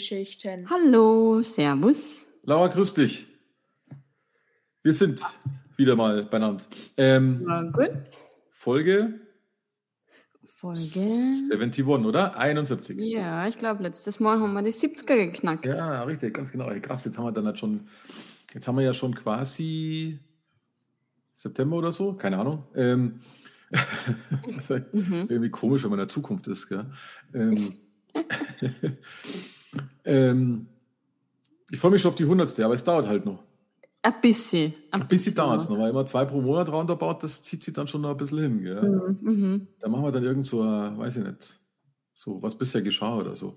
Filmgeschichten. Hallo, Servus. Laura, grüß dich. Wir sind wieder mal beieinander. Ähm, Na gut. Folge Folge. 71, oder? 71. Ja, ich glaube, letztes Mal haben wir die 70er geknackt. Ja, richtig, ganz genau. Krass, jetzt haben wir dann halt schon, jetzt haben wir ja schon quasi September oder so, keine Ahnung. Ähm, das ist halt irgendwie komisch, wenn man in der Zukunft ist. Gell? Ähm, ähm, ich freue mich schon auf die 100. Aber es dauert halt noch. Ein bisschen. Ein bisschen dauert es noch, weil immer zwei pro Monat roundabout, das zieht sich dann schon noch ein bisschen hin. Gell? Mhm. Mhm. Da machen wir dann irgend so, ein, weiß ich nicht, so was bisher geschah oder so.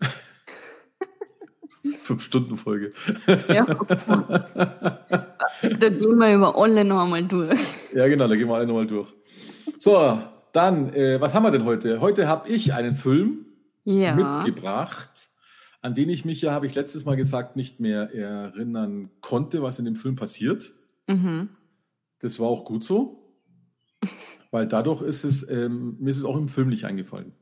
Fünf-Stunden-Folge. Ja. da gehen wir über alle noch einmal durch. Ja, genau, da gehen wir alle nochmal durch. So, dann, äh, was haben wir denn heute? Heute habe ich einen Film Ja. mitgebracht, an den ich mich ja, habe ich letztes Mal gesagt, nicht mehr erinnern konnte, was in dem Film passiert. Mhm. Das war auch gut so, weil dadurch ist es, ähm, mir ist es auch im Film nicht eingefallen.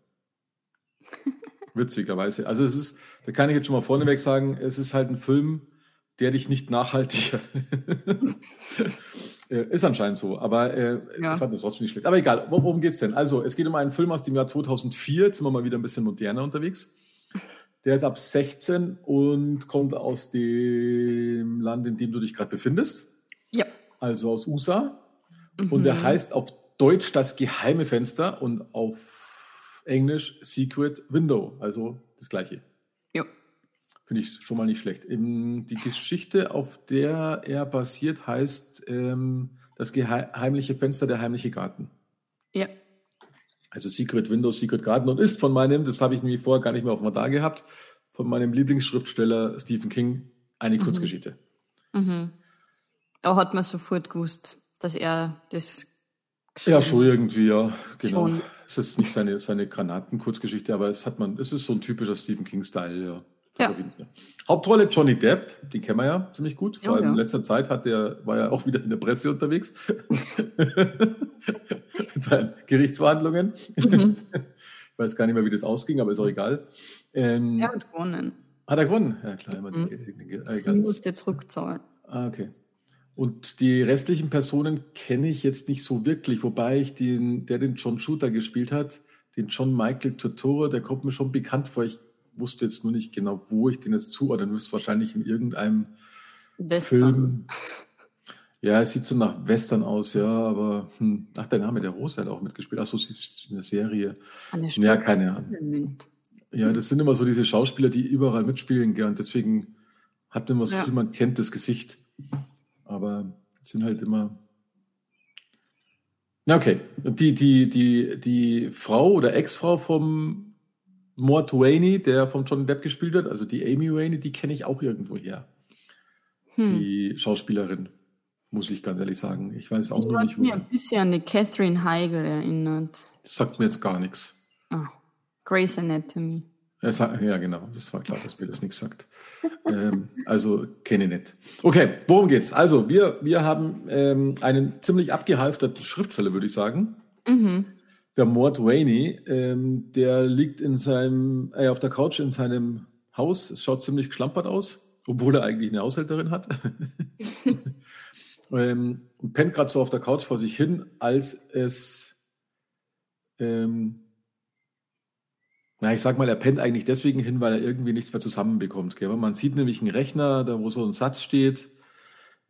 Witzigerweise. Also es ist, da kann ich jetzt schon mal vorneweg sagen, es ist halt ein Film, der dich nicht nachhaltig Äh, ist anscheinend so, aber äh, Ja. ich fand das trotzdem nicht schlecht. Aber egal, wor- worum geht's denn? Also, es geht um einen Film aus dem Jahr 2004, jetzt sind wir mal wieder ein bisschen moderner unterwegs. Der ist ab 16 und kommt aus dem Land, in dem du dich gerade befindest Ja. also aus USA. Und der heißt auf Deutsch das geheime Fenster und auf Englisch Secret Window, also das gleiche. Ja. Finde ich schon mal nicht schlecht. Ähm, Die Geschichte, auf der er basiert, heißt ähm, das gehei- heimliche Fenster, der heimliche Garten. Ja. Also Secret Window, Secret Garden und ist von meinem, das habe ich nämlich vorher gar nicht mehr auf dem Radar gehabt, von meinem Lieblingsschriftsteller Stephen King eine Kurzgeschichte. Mhm. Da hat man sofort gewusst, dass er das Ja, schon irgendwie, ja, genau. Schon. Es ist nicht seine, seine Granaten-Kurzgeschichte, aber es hat man, es ist so ein typischer Stephen King-Style, ja. Ja. Ja. Hauptrolle Johnny Depp, den kennen wir ja ziemlich gut. Vor Ja, allem in ja. letzter Zeit hat der, war er auch wieder in der Presse unterwegs. Mit seinen Gerichtsverhandlungen. Mhm. Ich weiß gar nicht mehr, wie das ausging, aber ist auch egal. Ähm, Er hat gewonnen. Hat er gewonnen? Ja, klar, immer Mhm. die, die, die, egal. musste zurückzahlen. Ah, okay. Und die restlichen Personen kenne ich jetzt nicht so wirklich, wobei ich den, der den John Shooter gespielt hat, den John Michael Totoro, der kommt mir schon bekannt vor. Ich wusste jetzt nur nicht genau, wo ich den jetzt zuordnen müsste. Wahrscheinlich in irgendeinem Western. Film. Ja, es sieht so nach Western aus, ja, aber hm. ach, der Name der Rose hat auch mitgespielt. Ach so, sie ist in der Serie. Eine Ja, keine Ahnung. Ja, das sind immer so diese Schauspieler, die überall mitspielen, und deswegen hat man immer so Ja. viel, man kennt das Gesicht. Aber es sind halt immer. Na, okay. Die, die, die, die Frau oder Ex-Frau vom Mort Wayne, der von John Depp gespielt hat, also die Amy Wayne, die kenne ich auch irgendwo her. Hm. Die Schauspielerin, muss ich ganz ehrlich sagen. Ich weiß auch Die hat nicht, wo. ein bisschen an die Catherine Heigl erinnert. Das sagt mir jetzt gar nichts. Ah, Grey's Anatomy. Ja, genau. Das war klar, dass mir das nichts sagt. ähm, also kenne ich nicht. Okay, worum geht's? Also, wir, wir haben ähm, einen ziemlich abgehalfterten Schriftsteller, würde ich sagen. Mhm. Der Mort Wayne, ähm, der liegt in seinem, äh, auf der Couch in seinem Haus. Es schaut ziemlich geschlampert aus, obwohl er eigentlich eine Haushälterin hat. ähm, und pennt gerade so auf der Couch vor sich hin, als es, ähm, na, ich sag mal, er pennt eigentlich deswegen hin, weil er irgendwie nichts mehr zusammenbekommt. Gell? Weil Man sieht nämlich einen Rechner, da wo so ein Satz steht,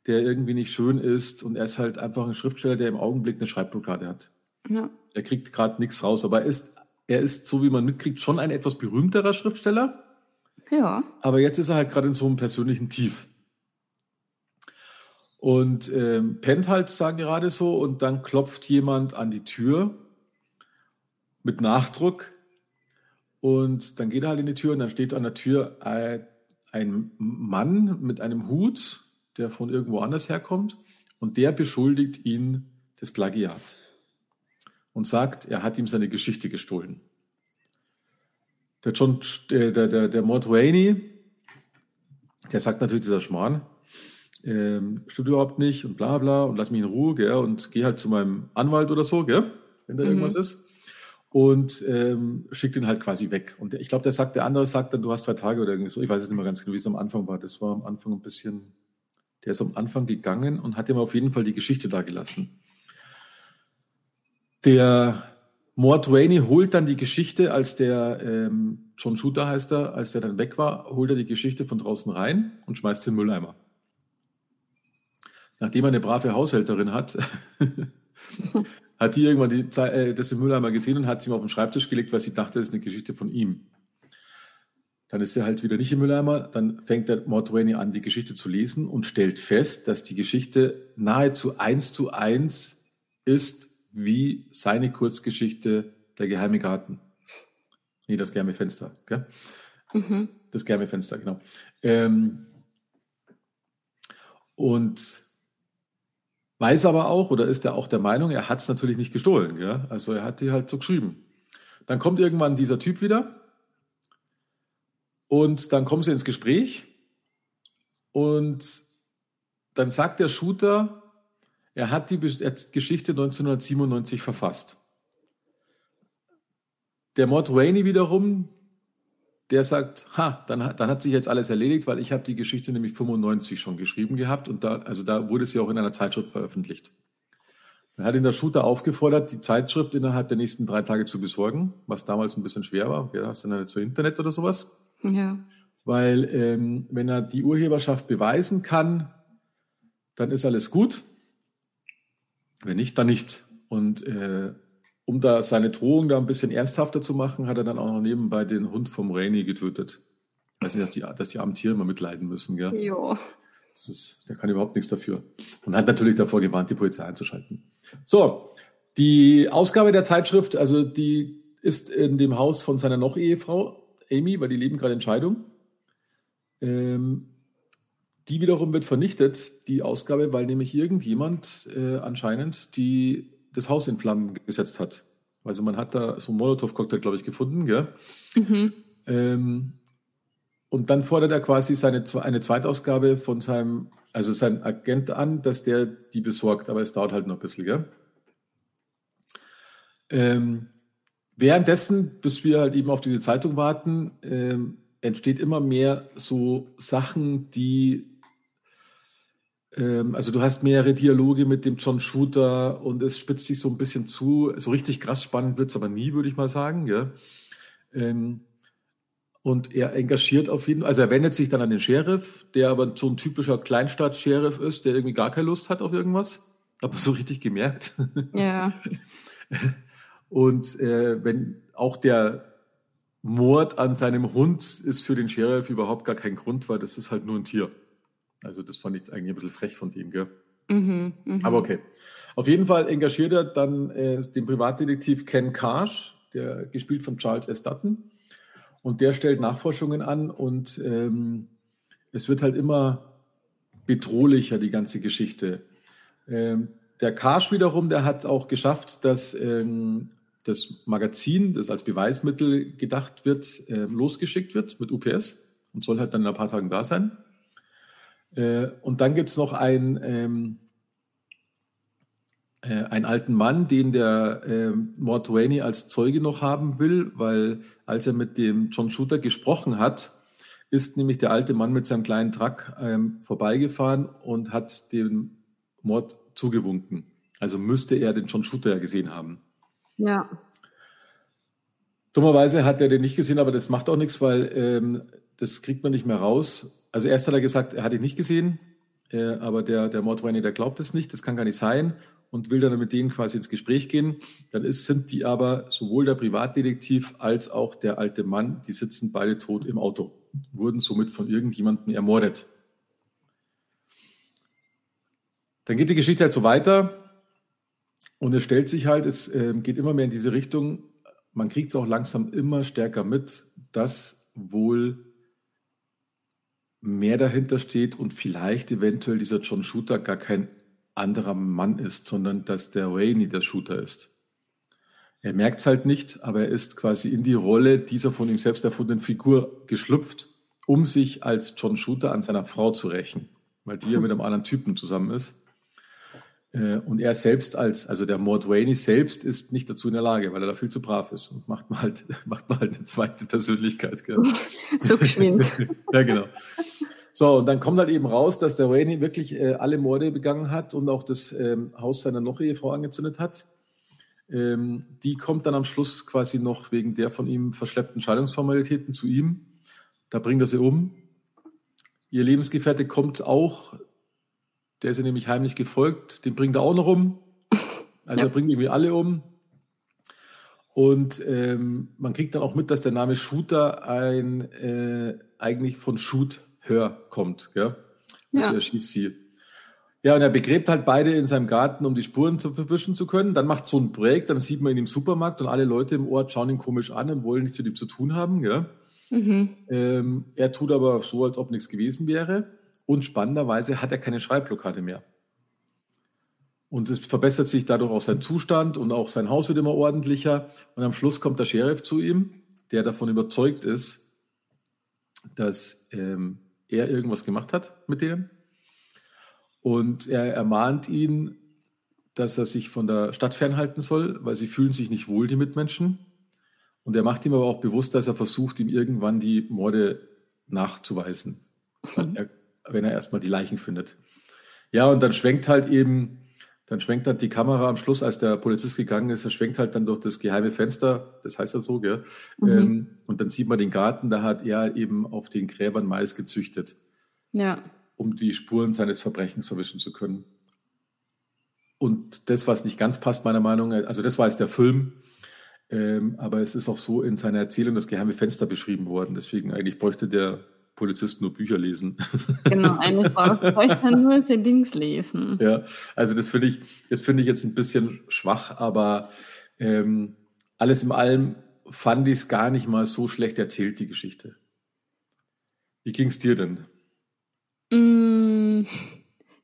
der irgendwie nicht schön ist. Und er ist halt einfach ein Schriftsteller, der im Augenblick eine Schreibblockade hat. Ja. Er kriegt gerade nichts raus, aber er ist, er ist, so wie man mitkriegt, schon ein etwas berühmterer Schriftsteller. ja. Aber jetzt ist er halt gerade in so einem persönlichen Tief. Und ähm, pennt halt, sagen gerade so, und dann klopft jemand an die Tür mit Nachdruck. Und dann geht er halt in die Tür und dann steht an der Tür ein, ein Mann mit einem Hut, der von irgendwo anders herkommt. Und der beschuldigt ihn des Plagiats und sagt, er hat ihm seine Geschichte gestohlen. Der John, der, der, der, der Mort Wayne, der sagt natürlich dieser Schmarrn, ähm, stimmt überhaupt nicht und bla bla und lass mich in Ruhe, gell, und geh halt zu meinem Anwalt oder so, gell, wenn da Mhm. irgendwas ist. und ähm, schickt ihn halt quasi weg. Und ich glaube, der sagt, der andere sagt dann, du hast drei Tage oder irgendwie so. Ich weiß es nicht mehr ganz genau, wie es am Anfang war. Das war am Anfang ein bisschen, der ist am Anfang gegangen und hat ihm auf jeden Fall die Geschichte da gelassen. Der Mort Rainey holt dann die Geschichte, als der ähm, John Shooter heißt er, als der dann weg war, holt er die Geschichte von draußen rein und schmeißt den Mülleimer. Nachdem er eine brave Haushälterin hat, hat die irgendwann die, äh, das im Mülleimer gesehen und hat sie ihm auf den Schreibtisch gelegt, weil sie dachte, das ist eine Geschichte von ihm. Dann ist er halt wieder nicht im Mülleimer. Dann fängt der Mort Rainey an, die Geschichte zu lesen und stellt fest, dass die Geschichte nahezu eins zu eins ist wie seine Kurzgeschichte Der geheime Garten. Nee, das geheime Fenster. Gell? Mhm. Das geheime Fenster, genau. Ähm, und weiß aber auch, oder ist er auch der Meinung, er hat es natürlich nicht gestohlen. Gell? Also er hat die halt so geschrieben. Dann kommt irgendwann dieser Typ wieder und dann kommen sie ins Gespräch und dann sagt der Shooter, er hat die Geschichte 1997 verfasst. Der Mord Rainey wiederum, der sagt, ha, dann, dann hat sich jetzt alles erledigt, weil ich habe die Geschichte nämlich 95 schon geschrieben gehabt und da, also da wurde sie auch in einer Zeitschrift veröffentlicht. Dann hat ihn der Shooter aufgefordert, die Zeitschrift innerhalb der nächsten drei Tage zu besorgen, was damals ein bisschen schwer war. Ja, hast du dann nicht so Internet oder sowas? Ja. Weil ähm, wenn er die Urheberschaft beweisen kann, dann ist alles gut. Wenn nicht, dann nicht. Und äh, um da seine Drohung da ein bisschen ernsthafter zu machen, hat er dann auch noch nebenbei den Hund vom Rainy getötet. Weiß nicht, dass die, dass die armen Tiere immer mitleiden müssen, gell? Jo. Das ist, der kann überhaupt nichts dafür. Und hat natürlich davor gewarnt, die Polizei einzuschalten. So, die Ausgabe der Zeitschrift, also die ist in dem Haus von seiner Noch-Ehefrau, Amy, weil die leben gerade in Scheidung. Ähm, die wiederum wird vernichtet, die Ausgabe, weil nämlich irgendjemand äh, anscheinend die, das Haus in Flammen gesetzt hat. Also man hat da so einen Molotow-Cocktail, glaube ich, gefunden. Gell? Mhm. Ähm, und dann fordert er quasi seine, eine Zweitausgabe von seinem, also sein Agent an, dass der die besorgt. Aber es dauert halt noch ein bisschen. Gell? Ähm, währenddessen, bis wir halt eben auf diese Zeitung warten, ähm, entsteht immer mehr so Sachen, die ähm, also du hast mehrere Dialoge mit dem John Shooter und es spitzt sich so ein bisschen zu. So richtig krass spannend wird es aber nie, würde ich mal sagen. Gell? Ähm, und er engagiert auf jeden Fall, also er wendet sich dann an den Sheriff, der aber so ein typischer Kleinstadt-Sheriff ist, der irgendwie gar keine Lust hat auf irgendwas. Aber so richtig gemerkt. Ja. Und äh, wenn auch der Mord an seinem Hund ist für den Sheriff überhaupt gar kein Grund, weil das ist halt nur ein Tier. Also das fand ich eigentlich ein bisschen frech von ihm, gell? Mhm, mh. Aber okay. Auf jeden Fall engagiert er dann äh, den Privatdetektiv Ken Karsh, der gespielt von Charles S. Dutton. Und der stellt Nachforschungen an und ähm, es wird halt immer bedrohlicher, die ganze Geschichte. Ähm, der Karsh wiederum, der hat auch geschafft, dass ähm, das Magazin, das als Beweismittel gedacht wird, äh, losgeschickt wird mit UPS und soll halt dann in ein paar Tagen da sein. Äh, und dann gibt es noch einen, ähm, äh, einen alten Mann, den der äh, Mort Rainey als Zeuge noch haben will, weil als er mit dem John Shooter gesprochen hat, ist nämlich der alte Mann mit seinem kleinen Truck ähm, vorbeigefahren und hat den Mord zugewunken. Also müsste er den John Shooter ja gesehen haben. Ja. Dummerweise hat er den nicht gesehen, aber das macht auch nichts, weil ähm, das kriegt man nicht mehr raus. Also erst hat er gesagt, er hat ihn nicht gesehen, äh, aber der, der Mordweine, der glaubt es nicht, das kann gar nicht sein und will dann mit denen quasi ins Gespräch gehen. Dann ist, sind die aber sowohl der Privatdetektiv als auch der alte Mann, die sitzen beide tot im Auto, wurden somit von irgendjemandem ermordet. Dann geht die Geschichte halt so weiter und es stellt sich halt, es äh, geht immer mehr in diese Richtung, man kriegt es auch langsam immer stärker mit, dass wohl mehr dahinter steht und vielleicht eventuell dieser John Shooter gar kein anderer Mann ist, sondern dass der Rainey der Shooter ist. Er merkt es halt nicht, aber er ist quasi in die Rolle dieser von ihm selbst erfundenen Figur geschlüpft, um sich als John Shooter an seiner Frau zu rächen, weil die ja mit einem anderen Typen zusammen ist. Äh, und er selbst als, also der Mordwaini selbst ist nicht dazu in der Lage, weil er da viel zu brav ist und macht mal halt, macht mal halt eine zweite Persönlichkeit. Gell? so geschwind. ja, genau. So, und dann kommt halt eben raus, dass der Rainey wirklich äh, alle Morde begangen hat und auch das ähm, Haus seiner Noch-Ehefrau angezündet hat. Ähm, die kommt dann am Schluss quasi noch wegen der von ihm verschleppten Scheidungsformalitäten zu ihm. Da bringt er sie um. Ihr Lebensgefährte kommt auch der ist ja nämlich heimlich gefolgt, den bringt er auch noch um. Also ja. er bringt irgendwie alle um. Und ähm, man kriegt dann auch mit, dass der Name Shooter ein äh, eigentlich von Shoot Hör kommt. Gell? Also ja. er schießt sie. Ja, und er begräbt halt beide in seinem Garten, um die Spuren zu verwischen zu können. Dann macht so ein Break, dann sieht man ihn im Supermarkt und alle Leute im Ort schauen ihn komisch an und wollen nichts mit ihm zu tun haben. Gell? Mhm. Ähm, er tut aber so, als ob nichts gewesen wäre. Und spannenderweise hat er keine Schreibblockade mehr. Und es verbessert sich dadurch auch sein Zustand und auch sein Haus wird immer ordentlicher. Und am Schluss kommt der Sheriff zu ihm, der davon überzeugt ist, dass ähm, er irgendwas gemacht hat mit denen. Und er ermahnt ihn, dass er sich von der Stadt fernhalten soll, weil sie fühlen sich nicht wohl, die Mitmenschen. Und er macht ihm aber auch bewusst, dass er versucht, ihm irgendwann die Morde nachzuweisen. Mhm. Er wenn er erstmal die Leichen findet. Ja, und dann schwenkt halt eben, dann schwenkt halt die Kamera am Schluss, als der Polizist gegangen ist, er schwenkt halt dann durch das geheime Fenster, das heißt ja so, gell? Mhm. Ähm, und dann sieht man den Garten, da hat er eben auf den Gräbern Mais gezüchtet. Ja. Um die Spuren seines Verbrechens verwischen zu können. Und das, was nicht ganz passt, meiner Meinung nach, also das war jetzt der Film, ähm, aber es ist auch so in seiner Erzählung das geheime Fenster beschrieben worden. Deswegen eigentlich bräuchte der Polizisten nur Bücher lesen. Genau, eine Frau bräuchte nur sein Dings lesen. Ja, also das finde ich, das finde ich jetzt ein bisschen schwach, aber ähm, alles in allem fand ich es gar nicht mal so schlecht erzählt, die Geschichte. Wie ging es dir denn? Mm,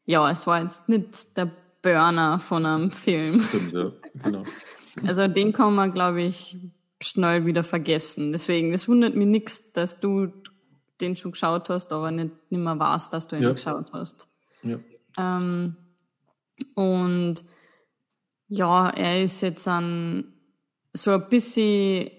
ja, es war jetzt nicht der Burner von einem Film. Stimmt, ja, genau. Also den kann man, glaube ich, schnell wieder vergessen. Deswegen, es wundert mich nichts, dass du den schon geschaut hast, aber nicht, nicht mehr weißt, dass du ihn ja. geschaut hast. Ja. Ähm, und ja, er ist jetzt an so ein bisschen,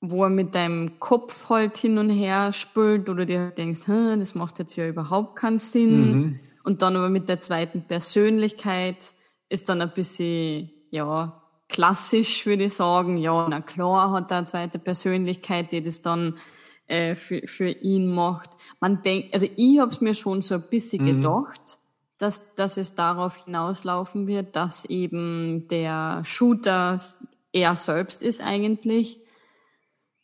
wo er mit deinem Kopf halt hin und her spült oder dir denkst, das macht jetzt ja überhaupt keinen Sinn. Mhm. Und dann aber mit der zweiten Persönlichkeit ist dann ein bisschen, ja, klassisch, würde ich sagen. Ja, na klar hat er eine zweite Persönlichkeit, die das dann äh, für, für ihn macht. Man denkt, also ich habe es mir schon so ein bisschen mhm. gedacht, dass, dass es darauf hinauslaufen wird, dass eben der Shooter er selbst ist eigentlich.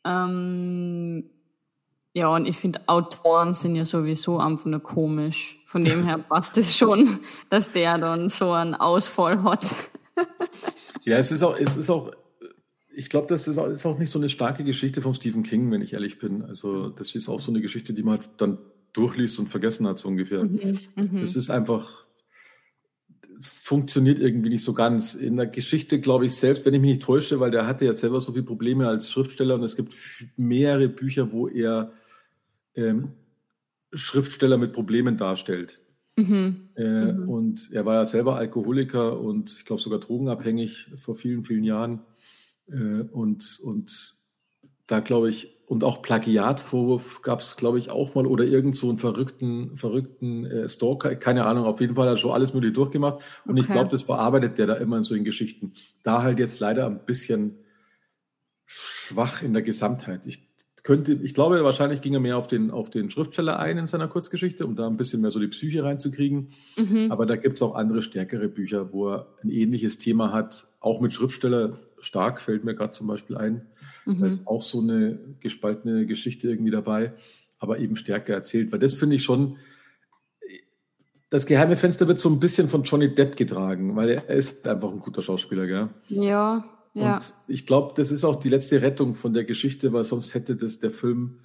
Ähm, ja, und ich finde, Autoren sind ja sowieso einfach nur komisch. Von dem her passt es schon, dass der dann so einen Ausfall hat. ja, es ist auch, es ist auch ich glaube, das ist auch, nicht so eine starke Geschichte von Stephen King, wenn ich ehrlich bin. Also das ist auch so eine Geschichte, die man halt dann durchliest und vergessen hat, so ungefähr. Mhm, mhm. das ist einfach, funktioniert irgendwie nicht so ganz. In der Geschichte, glaube ich, selbst, wenn ich mich nicht täusche, weil der hatte ja selber so viele Probleme als Schriftsteller und es gibt mehrere Bücher, wo er ähm, Schriftsteller mit Problemen darstellt. Mhm. Äh, mhm. Und er war ja selber Alkoholiker und ich glaube sogar drogenabhängig vor vielen, vielen Jahren. Äh, und, und da glaube ich, und auch Plagiatvorwurf gab es, glaube ich, auch mal oder irgend so einen verrückten, verrückten äh, Stalker, keine Ahnung, auf jeden Fall hat er schon alles mögliche durchgemacht. Und okay. ich glaube, das verarbeitet der da immer in solchen Geschichten. Da halt jetzt leider ein bisschen schwach in der Gesamtheit. Ich könnte, ich glaube, wahrscheinlich ging er mehr auf den, auf den Schriftsteller ein in seiner Kurzgeschichte, um da ein bisschen mehr so die Psyche reinzugkriegen. Mhm. Aber da gibt es auch andere stärkere Bücher, wo er ein ähnliches Thema hat, auch mit Schriftsteller stark, fällt mir gerade zum Beispiel ein. Mhm. Da ist auch so eine gespaltene Geschichte irgendwie dabei, aber eben stärker erzählt. Weil das finde ich schon, das geheime Fenster wird so ein bisschen von Johnny Depp getragen, weil er ist einfach ein guter Schauspieler, gell? Ja, ja. Und ich glaube, das ist auch die letzte Rettung von der Geschichte, weil sonst hätte das der Film,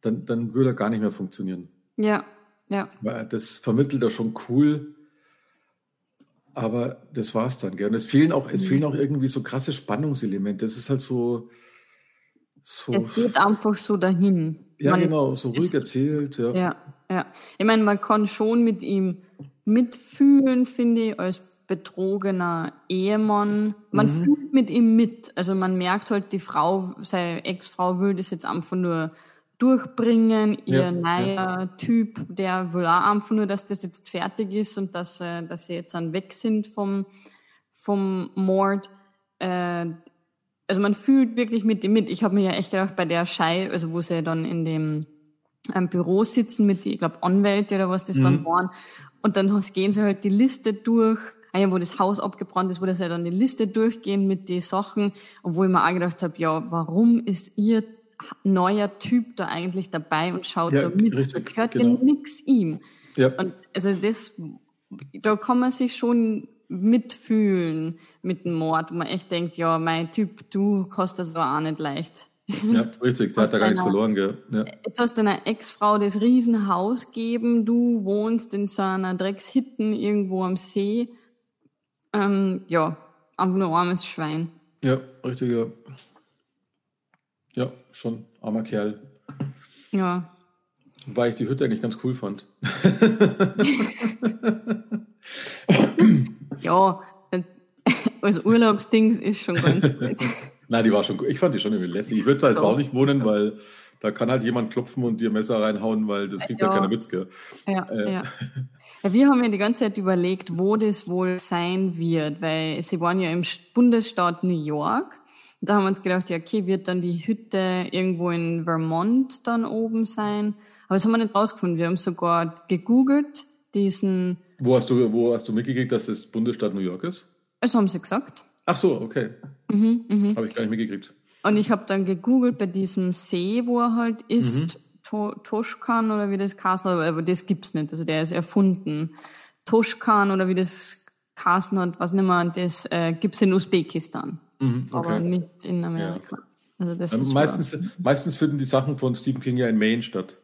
dann, dann würde er gar nicht mehr funktionieren. Ja, ja. Weil das vermittelt er schon cool, aber das war's dann, gell? Und es fehlen auch, es mhm. fehlen auch irgendwie so krasse Spannungselemente. Es ist halt so, so. Es geht einfach so dahin. Ja, man genau, so ruhig ist, erzählt, ja. Ja, ja. Ich meine, man kann schon mit ihm mitfühlen, finde ich, als betrogener Ehemann. Man Mhm. fühlt mit ihm mit. Also man merkt halt, die Frau, seine Ex-Frau will das jetzt einfach nur durchbringen. Ihr Ja, neuer Typ, der will auch einfach nur, dass das jetzt fertig ist und dass, äh, dass sie jetzt dann weg sind vom, vom Mord. Äh, also man fühlt wirklich mit ihm mit. Ich habe mir ja echt gedacht, bei der Schei, also wo sie dann in dem ähm, Büro sitzen mit, die, ich glaube, Anwälte oder was das dann waren. Und dann gehen sie halt die Liste durch, ah ja, wo das Haus abgebrannt ist, wo das ja dann die Liste durchgehen mit den Sachen. Wo ich mir auch gedacht habe, ja, warum ist ihr neuer Typ da eigentlich dabei und schaut Ja, da mit? richtig, da gehört genau. ja nix ihm. Ja. Und also das, da kann man sich schon mitfühlen mit dem Mord, wo man echt denkt, ja, mein Typ, du hast das auch nicht leicht. ja, richtig, der hat da gar nichts verloren, gell? Ja. Jetzt hast du deiner Ex-Frau das Riesenhaus gegeben, du wohnst in so einer Dreckshitten irgendwo am See. Ähm, ja, einfach nur armes Schwein. ja, richtig, ja. Ja, schon armer Kerl. Ja, Wobei ich die Hütte eigentlich ganz cool fand. ja, äh, als Urlaubsdings ist schon ganz gut. Nein, die war schon gut. Ich fand die schon irgendwie lässig. Ich würde da jetzt auch nicht wohnen, weil da kann halt jemand klopfen und dir Messer reinhauen, weil das kriegt ja, Ja. keiner mit, gell? Ja, Äh. ja. ja. Wir haben ja die ganze Zeit überlegt, wo das wohl sein wird, weil sie waren ja im St- Bundesstaat New York. Und da haben wir uns gedacht, ja, okay, wird dann die Hütte irgendwo in Vermont dann oben sein? Aber das haben wir nicht rausgefunden. Wir haben sogar gegoogelt, diesen, Wo hast du, wo hast du mitgekriegt, dass das Bundesstaat New York ist? das haben sie gesagt. Ach so, okay. Mhm, mhm. Habe ich gar nicht mitgekriegt. Und ich habe dann gegoogelt bei diesem See, wo er halt ist, to Toschkan oder wie das hat, aber das gibt's nicht. Also der ist erfunden. Toschkan oder wie das Kassen hat, was nicht mehr, das äh, gibt's in Usbekistan, Mhm, aber okay. nicht in Amerika. Also das Ähm, ist meistens, meistens finden die Sachen von Stephen King ja in Maine statt.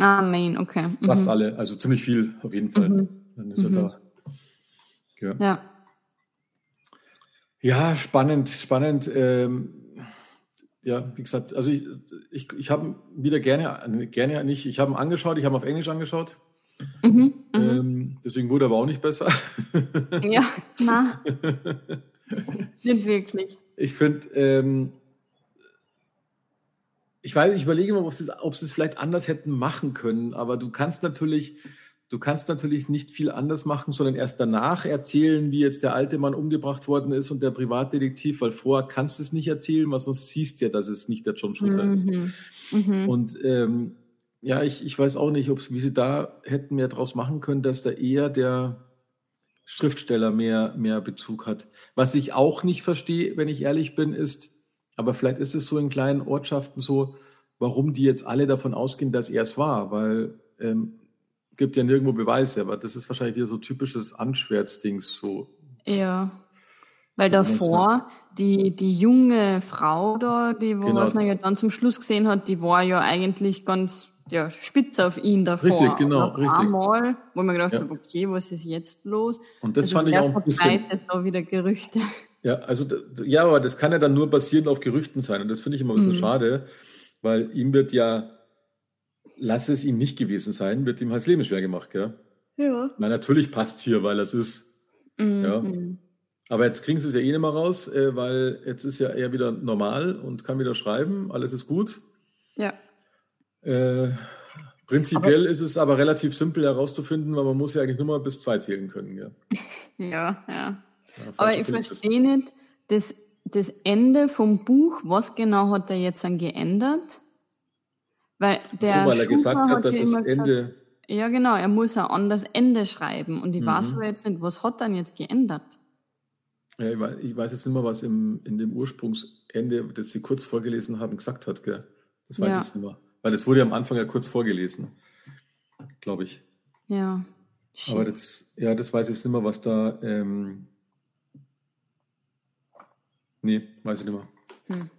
Ah, Maine, okay. Mhm. Fast alle, also ziemlich viel auf jeden Fall. Dann ist er da. Ja. Ja. Ja, spannend, spannend. Ähm, ja, wie gesagt, also ich, ich, ich habe wieder gerne, gerne nicht, ich habe ihn angeschaut, ich habe ihn auf Englisch angeschaut. Mhm. Ähm, deswegen wurde er aber auch nicht besser. Ja, na. nicht wirklich. Ich finde, ähm, ich weiß, ich überlege mal, ob sie es vielleicht anders hätten machen können, aber du kannst natürlich, du kannst natürlich nicht viel anders machen, sondern erst danach erzählen, wie jetzt der alte Mann umgebracht worden ist und der Privatdetektiv, weil vorher kannst du es nicht erzählen, weil sonst siehst du ja, dass es nicht der John Shooter ist. Mhm. Mhm. Und ähm, ja, ich, ich weiß auch nicht, ob wie sie da hätten mehr draus machen können, dass da eher der Schriftsteller mehr, mehr Bezug hat. Was ich auch nicht verstehe, wenn ich ehrlich bin, ist, aber vielleicht ist es so in kleinen Ortschaften so, warum die jetzt alle davon ausgehen, dass er es war, weil ähm, gibt ja nirgendwo Beweise, aber das ist wahrscheinlich wieder so typisches Anschwärzdings so. Ja. Weil davor, die, die junge Frau da, die, wo Genau. man ja dann zum Schluss gesehen hat, die war ja eigentlich ganz ja, spitz auf ihn davor. Richtig, genau, richtig. Einmal, wo man gedacht Ja. habe, okay, was ist jetzt los? Und das also fand ich auch ein bisschen. da wieder Gerüchte. Ja, also ja, aber das kann ja dann nur basierend auf Gerüchten sein. Und das finde ich immer ein bisschen Mhm. schade, weil ihm wird ja, lass es ihn nicht gewesen sein, wird ihm halt das Leben schwer gemacht, gell? Ja. Na, natürlich passt hier, weil es ist. Ja. Mhm. Aber jetzt kriegen sie es ja eh nicht mehr raus, äh, weil jetzt ist ja er wieder normal und kann wieder schreiben, alles ist gut. Ja. Äh, prinzipiell ist es aber relativ simpel herauszufinden, weil man muss ja eigentlich nur mal bis zwei zählen können, gell? Ja, ja. Ja, Aber ich verstehe nicht, das, das Ende vom Buch, was genau hat er jetzt dann geändert? Weil der so, weil er gesagt hat, dass ja das immer gesagt, Ende. Ja, genau, er muss ein anderes Ende schreiben. Und ich Mhm. weiß aber jetzt nicht, was hat dann jetzt geändert? Ja, ich weiß, ich weiß jetzt nicht mehr, was im, in dem Ursprungsende, das Sie kurz vorgelesen haben, gesagt hat. Gell? Das weiß Ja. ich jetzt nicht mehr. Weil das wurde ja am Anfang ja kurz vorgelesen, glaube ich. Ja. Aber Shit. das, ja, das weiß ich jetzt nicht mehr, was da. Ähm, nee, weiß ich nicht mehr. Hm.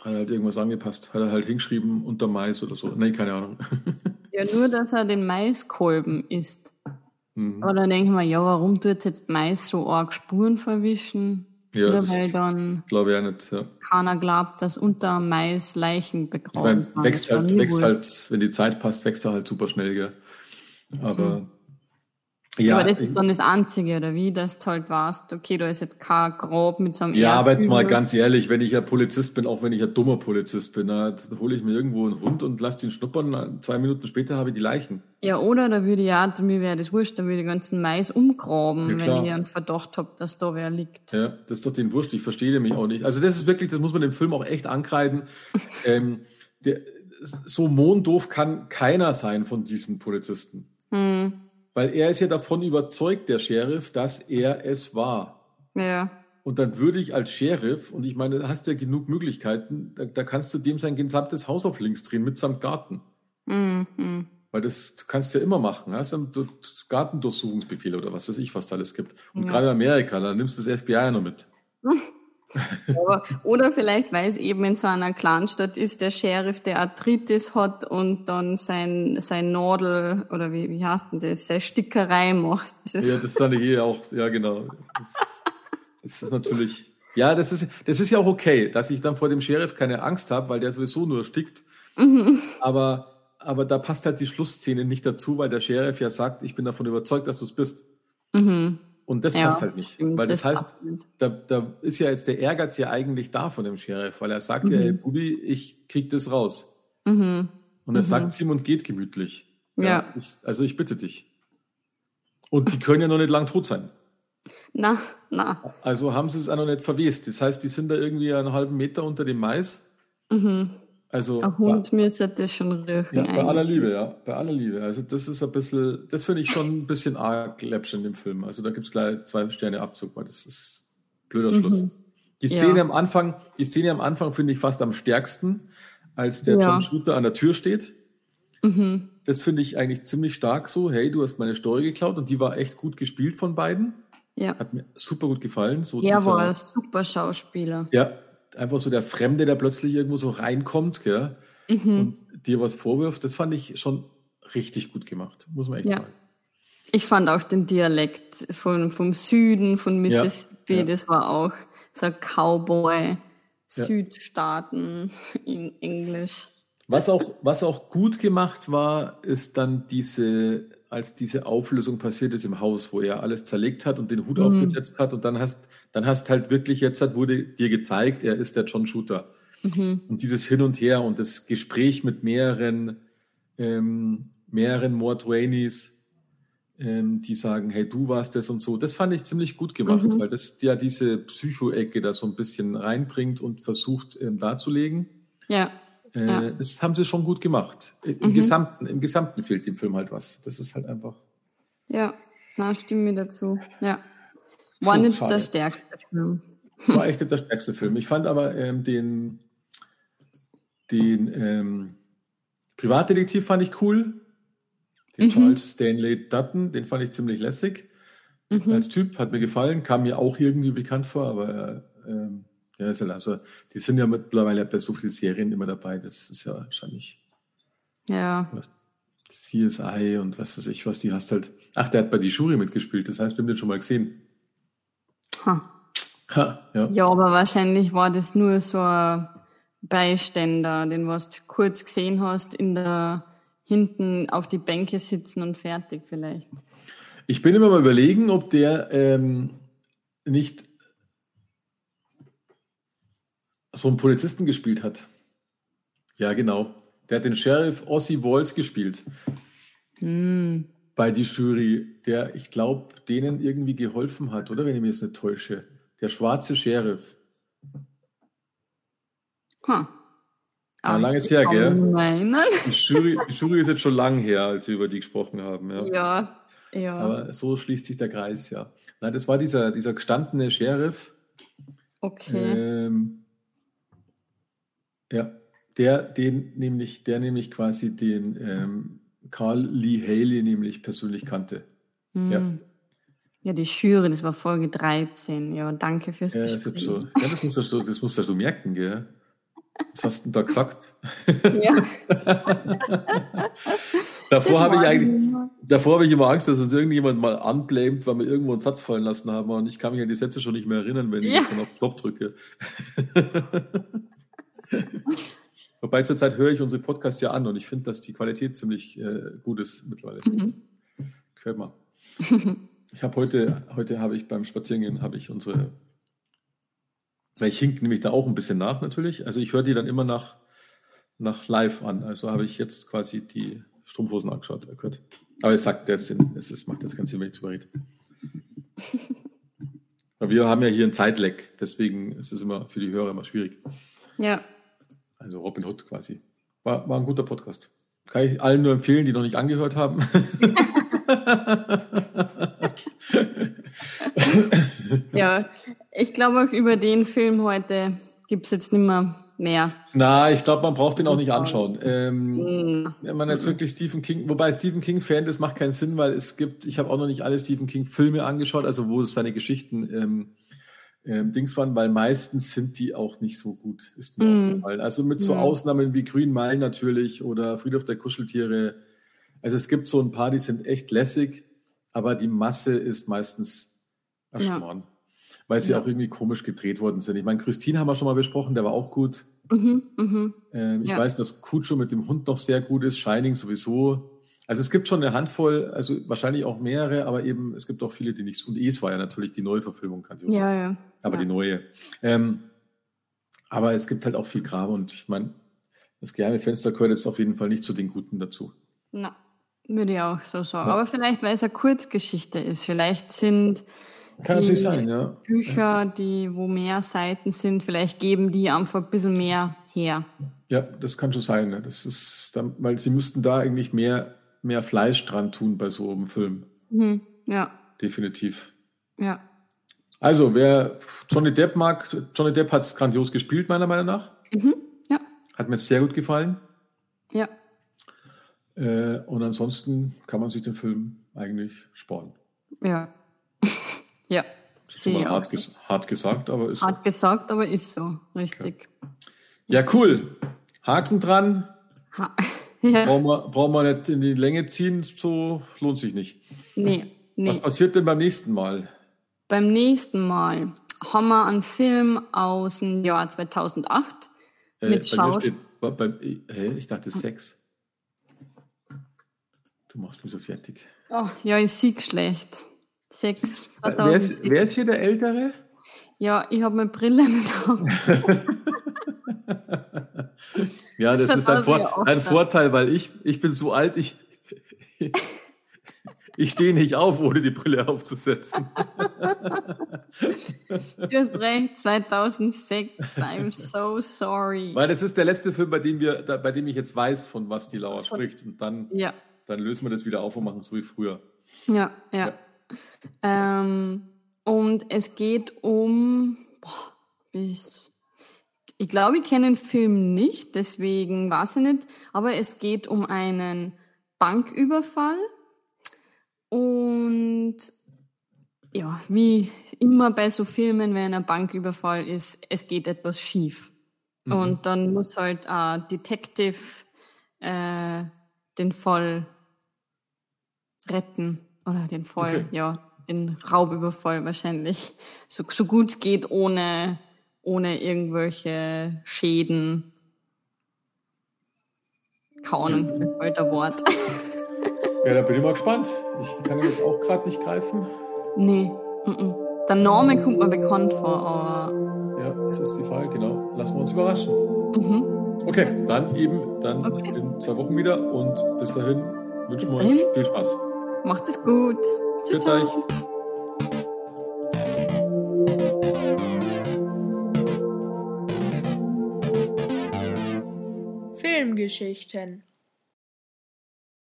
Hat er halt irgendwas angepasst. Hat er halt hingeschrieben unter Mais oder so. Nee, keine Ahnung. Ja, nur, dass er den Maiskolben isst. Mhm. Aber dann denke ich mir, ja, warum tut jetzt Mais so arg Spuren verwischen? Ja, Oder weil dann glaube ich auch nicht. Ja. keiner glaubt, dass unter Mais Leichen Ich begraben sind. wächst halt, wächst halt, wenn die Zeit passt, wächst er halt super schnell, gell? Aber Mhm. Ja, aber das ist dann das Einzige, oder wie, dass du halt weißt, okay, da ist jetzt kein Grab mit so einem Ja, aber jetzt mal ganz ehrlich, wenn ich ja Polizist bin, auch wenn ich ein dummer Polizist bin, da hole ich mir irgendwo einen Hund und lasse den schnuppern, zwei Minuten später habe ich die Leichen. Ja, oder da würde ich ja, mir wäre das wurscht, da würde ich den ganzen Mais umgraben, ja, wenn ich einen Verdacht habe, dass da wer liegt. Ja, das ist doch den Wurscht, ich verstehe nämlich auch nicht. Also das ist wirklich, das muss man dem Film auch echt ankreiden. ähm, der, so mondoof kann keiner sein von diesen Polizisten. Hm. Weil er ist ja davon überzeugt, der Sheriff, dass er es war. Ja. Und dann würde ich als Sheriff, und ich meine, da hast ja genug Möglichkeiten, da, da, kannst du dem sein gesamtes Haus auf links drehen, mitsamt Garten. Mhm. Weil das du kannst du ja immer machen. Hast du Gartendurchsuchungsbefehle oder was weiß ich, was da alles gibt. Und ja. gerade in Amerika, da nimmst du das FBI ja noch mit. Aber, oder vielleicht, weil es eben in so einer Clanstadt ist, der Sheriff, der Arthritis hat und dann sein, sein Nadel, oder wie, wie heißt denn das, seine Stickerei macht. Das ja, das fand ich eh auch, ja genau. Das, das ist natürlich, ja, das ist, das ist ja auch okay, dass ich dann vor dem Sheriff keine Angst habe, weil der sowieso nur stickt. Mhm. Aber, aber da passt halt die Schlussszene nicht dazu, weil der Sheriff ja sagt, ich bin davon überzeugt, dass du es bist. Mhm. Und das ja, passt halt nicht. Weil das, das heißt, da, da ist ja jetzt der Ehrgeiz ja eigentlich da von dem Sheriff, weil er sagt mhm. ja, hey Bubi, ich krieg das raus. Mhm. Und er mhm. sagt es ihm und geht gemütlich. Ja. ja ich, also ich bitte dich. Und die können ja noch nicht lang tot sein. Na, na. Also haben sie es auch noch nicht verwest. Das heißt, die sind da irgendwie einen halben Meter unter dem Mais. Mhm. Also, ein Hund müsste das schon riechen. Ja, bei aller Liebe, ja. Bei aller Liebe. Also das ist ein bisschen, das finde ich schon ein bisschen arg läppchen im Film. Also da gibt es gleich zwei Sterne Abzug, weil das ist blöder Schluss. Mhm. Die Szene ja. am Anfang, die Szene am Anfang finde ich fast am stärksten, als der ja. John Shooter an der Tür steht. Mhm. Das finde ich eigentlich ziemlich stark so. Hey, du hast meine Story geklaut und die war echt gut gespielt von beiden. Ja. Hat mir super gut gefallen. So ja, war super Schauspieler. Ja, einfach so der Fremde, der plötzlich irgendwo so reinkommt gell, mhm. und dir was vorwirft, das fand ich schon richtig gut gemacht, muss man echt ja. sagen. Ich fand auch den Dialekt von, vom Süden, von Mississippi, ja, ja. das war auch so Cowboy, Südstaaten in Englisch. Was auch, was auch gut gemacht war, ist dann diese als diese Auflösung passiert ist im Haus, wo er alles zerlegt hat und den Hut mhm. aufgesetzt hat und dann hast, dann hast halt wirklich jetzt hat, wurde dir gezeigt, er ist der John Shooter. Mhm. Und dieses Hin und Her und das Gespräch mit mehreren, ähm, mehreren Mordwainies, ähm, die sagen, hey, du warst das und so, das fand ich ziemlich gut gemacht, mhm. weil das ja diese Psycho-Ecke da so ein bisschen reinbringt und versucht ähm, darzulegen. Ja. Äh, ja. Das haben sie schon gut gemacht. Im, mhm. Gesamten, Im Gesamten fehlt dem Film halt was. Das ist halt einfach. Ja, na, stimme mir dazu. Ja. War Puh, nicht schade. der stärkste Film. War echt nicht der stärkste Film. Ich fand aber ähm, den, den ähm, Privatdetektiv fand ich cool. Den mhm. Charles Stanley Dutton, den fand ich ziemlich lässig. Mhm. Als Typ, hat mir gefallen, kam mir auch irgendwie bekannt vor, aber ähm, ja, also die sind ja mittlerweile bei so vielen Serien immer dabei. Das ist ja wahrscheinlich. Ja. Was, CSI und was weiß ich, was die hast halt. Ach, der hat bei die Jury mitgespielt. Das heißt, wir haben den schon mal gesehen. Ha. Ha, ja. ja, aber wahrscheinlich war das nur so ein Beiständer, den was du kurz gesehen hast, in der hinten auf die Bänke sitzen und fertig vielleicht. Ich bin immer mal überlegen, ob der ähm, nicht so einen Polizisten gespielt hat. Ja, genau. Der hat den Sheriff Ossie Walls gespielt. Mm. Bei die Jury, der, ich glaube, denen irgendwie geholfen hat, oder wenn ich mich jetzt nicht täusche. Der schwarze Sheriff. Huh. Ja, langes her, gell? Die Jury, die Jury ist jetzt schon lang her, als wir über die gesprochen haben. Ja. ja, ja. Aber so schließt sich der Kreis, ja. Nein, das war dieser, dieser gestandene Sheriff. Okay. Ähm, ja, der, den nämlich, der nämlich quasi den ähm, Carl Lee Haley nämlich persönlich kannte. Mhm. Ja. Ja, die Jury, das war Folge 13. Ja, danke fürs ja, Gespräch. So. Ja, das musst du, das musst du merken, gell? Was hast du denn da gesagt? Ja. davor habe ich eigentlich, davor habe ich immer Angst, dass uns irgendjemand mal anblämt, weil wir irgendwo einen Satz fallen lassen haben und ich kann mich an die Sätze schon nicht mehr erinnern, wenn ja. ich dann auf Stopp drücke. Wobei zurzeit höre ich unsere Podcasts ja an und ich finde, dass die Qualität ziemlich äh, gut ist mittlerweile. Mhm. Gefällt mir. ich habe heute, heute habe ich beim Spazierengehen, habe ich unsere, weil ich hink nämlich da auch ein bisschen nach natürlich. Also ich höre die dann immer nach, nach live an. Also habe ich jetzt quasi die Strumpfhosen angeschaut. Oh Gott. Aber es sagt jetzt, es ist, macht jetzt keinen Sinn, wenn ich drüber rede. Aber wir haben ja hier ein Zeitleck, deswegen ist es immer für die Hörer immer schwierig. Ja. Also Robin Hood quasi. War, war ein guter Podcast. Kann ich allen nur empfehlen, die noch nicht angehört haben. ja, ich glaube auch über den Film heute gibt es jetzt nicht mehr mehr. Na, ich glaube, man braucht den auch nicht anschauen. Ähm, mhm. Wenn man jetzt wirklich Stephen King, wobei Stephen King Fan, das macht keinen Sinn, weil es gibt, ich habe auch noch nicht alle Stephen King Filme angeschaut, also wo seine Geschichten ähm, ähm, Dings waren, weil meistens sind die auch nicht so gut, ist mir mm. aufgefallen. Also mit so mm. Ausnahmen wie Green Mile natürlich oder Friedhof der Kuscheltiere. Also es gibt so ein paar, die sind echt lässig, aber die Masse ist meistens erschmoren. Ja. Weil sie ja. auch irgendwie komisch gedreht worden sind. Ich meine, Christine haben wir schon mal besprochen, der war auch gut. Mhm, mh. ähm, ich ja. weiß, dass Kutscho mit dem Hund noch sehr gut ist, Shining sowieso. Also es gibt schon eine Handvoll, also wahrscheinlich auch mehrere, aber eben es gibt auch viele, die nicht so. Und Es war ja natürlich die Neuverfilmung, kann ich auch ja, sagen. Ja, aber ja. die neue. Ähm, aber es gibt halt auch viel Grabe und ich meine, das geheime Fenster gehört jetzt auf jeden Fall nicht zu den Guten dazu. Na, würde ich auch so sagen. Ja. Aber vielleicht, weil es eine Kurzgeschichte ist. Vielleicht sind kann die sein, ja. Bücher, die, wo mehr Seiten sind, vielleicht geben die einfach ein bisschen mehr her. Ja, das kann schon sein. Ne? Das ist, dann, weil sie müssten da eigentlich mehr mehr Fleisch dran tun bei so einem Film. Mhm. Ja. Definitiv. Ja. Also, wer Johnny Depp mag, Johnny Depp hat es grandios gespielt, meiner Meinung nach. Mhm. Ja. Hat mir sehr gut gefallen. Ja. Äh, und ansonsten kann man sich den Film eigentlich sparen. Ja. ja. Das ist hart, ges hart, gesagt, aber ist Hart so. gesagt, aber ist so. Richtig. Ja, ja cool. Haken dran. Ha ja. Brauchen, wir, brauchen wir nicht in die Länge ziehen, so lohnt sich nicht. Nee, nee. Was passiert denn beim nächsten Mal? Beim nächsten Mal haben wir einen Film aus dem Jahr 2008 äh, mit Schauspiel. Hä, ich dachte sechs. Du machst mich so fertig. Oh, ja, ich sehe schlecht. Sechs. Wer ist, wer ist hier der Ältere? Ja, ich habe meine Brille mit auf. Ja, das, das ist ein, Vor ein Vorteil, weil ich, ich bin so alt, ich, ich stehe nicht auf, ohne die Brille aufzusetzen. du hast recht, 2006. I'm so sorry. Weil das ist der letzte Film, bei dem, wir, bei dem ich jetzt weiß, von was die Lauer spricht. Und dann, ja. dann lösen wir das wieder auf und machen es so wie früher. Ja, ja. ja. Ähm, und es geht um. Boah, bis ich glaube, ich kenne den Film nicht, deswegen weiß ich nicht. Aber es geht um einen Banküberfall. Und ja, wie immer bei so Filmen, wenn ein Banküberfall ist, es geht etwas schief. Mhm. Und dann muss halt ein Detective äh, den Fall retten. Oder den Fall, okay. ja, den Raubüberfall wahrscheinlich. So, so gut es geht, ohne ohne irgendwelche Schäden. Kauen, alter Wort. Ja, da bin ich mal gespannt. Ich kann jetzt auch gerade nicht greifen. Nee. M -m. Der Name kommt mir bekannt vor, aber. Ja, das ist die Frage, genau. Lassen wir uns überraschen. Mhm. Okay, dann eben, dann okay. in zwei Wochen wieder und bis dahin wünschen wir euch viel Spaß. Macht es gut. Tschüss. Filmgeschichten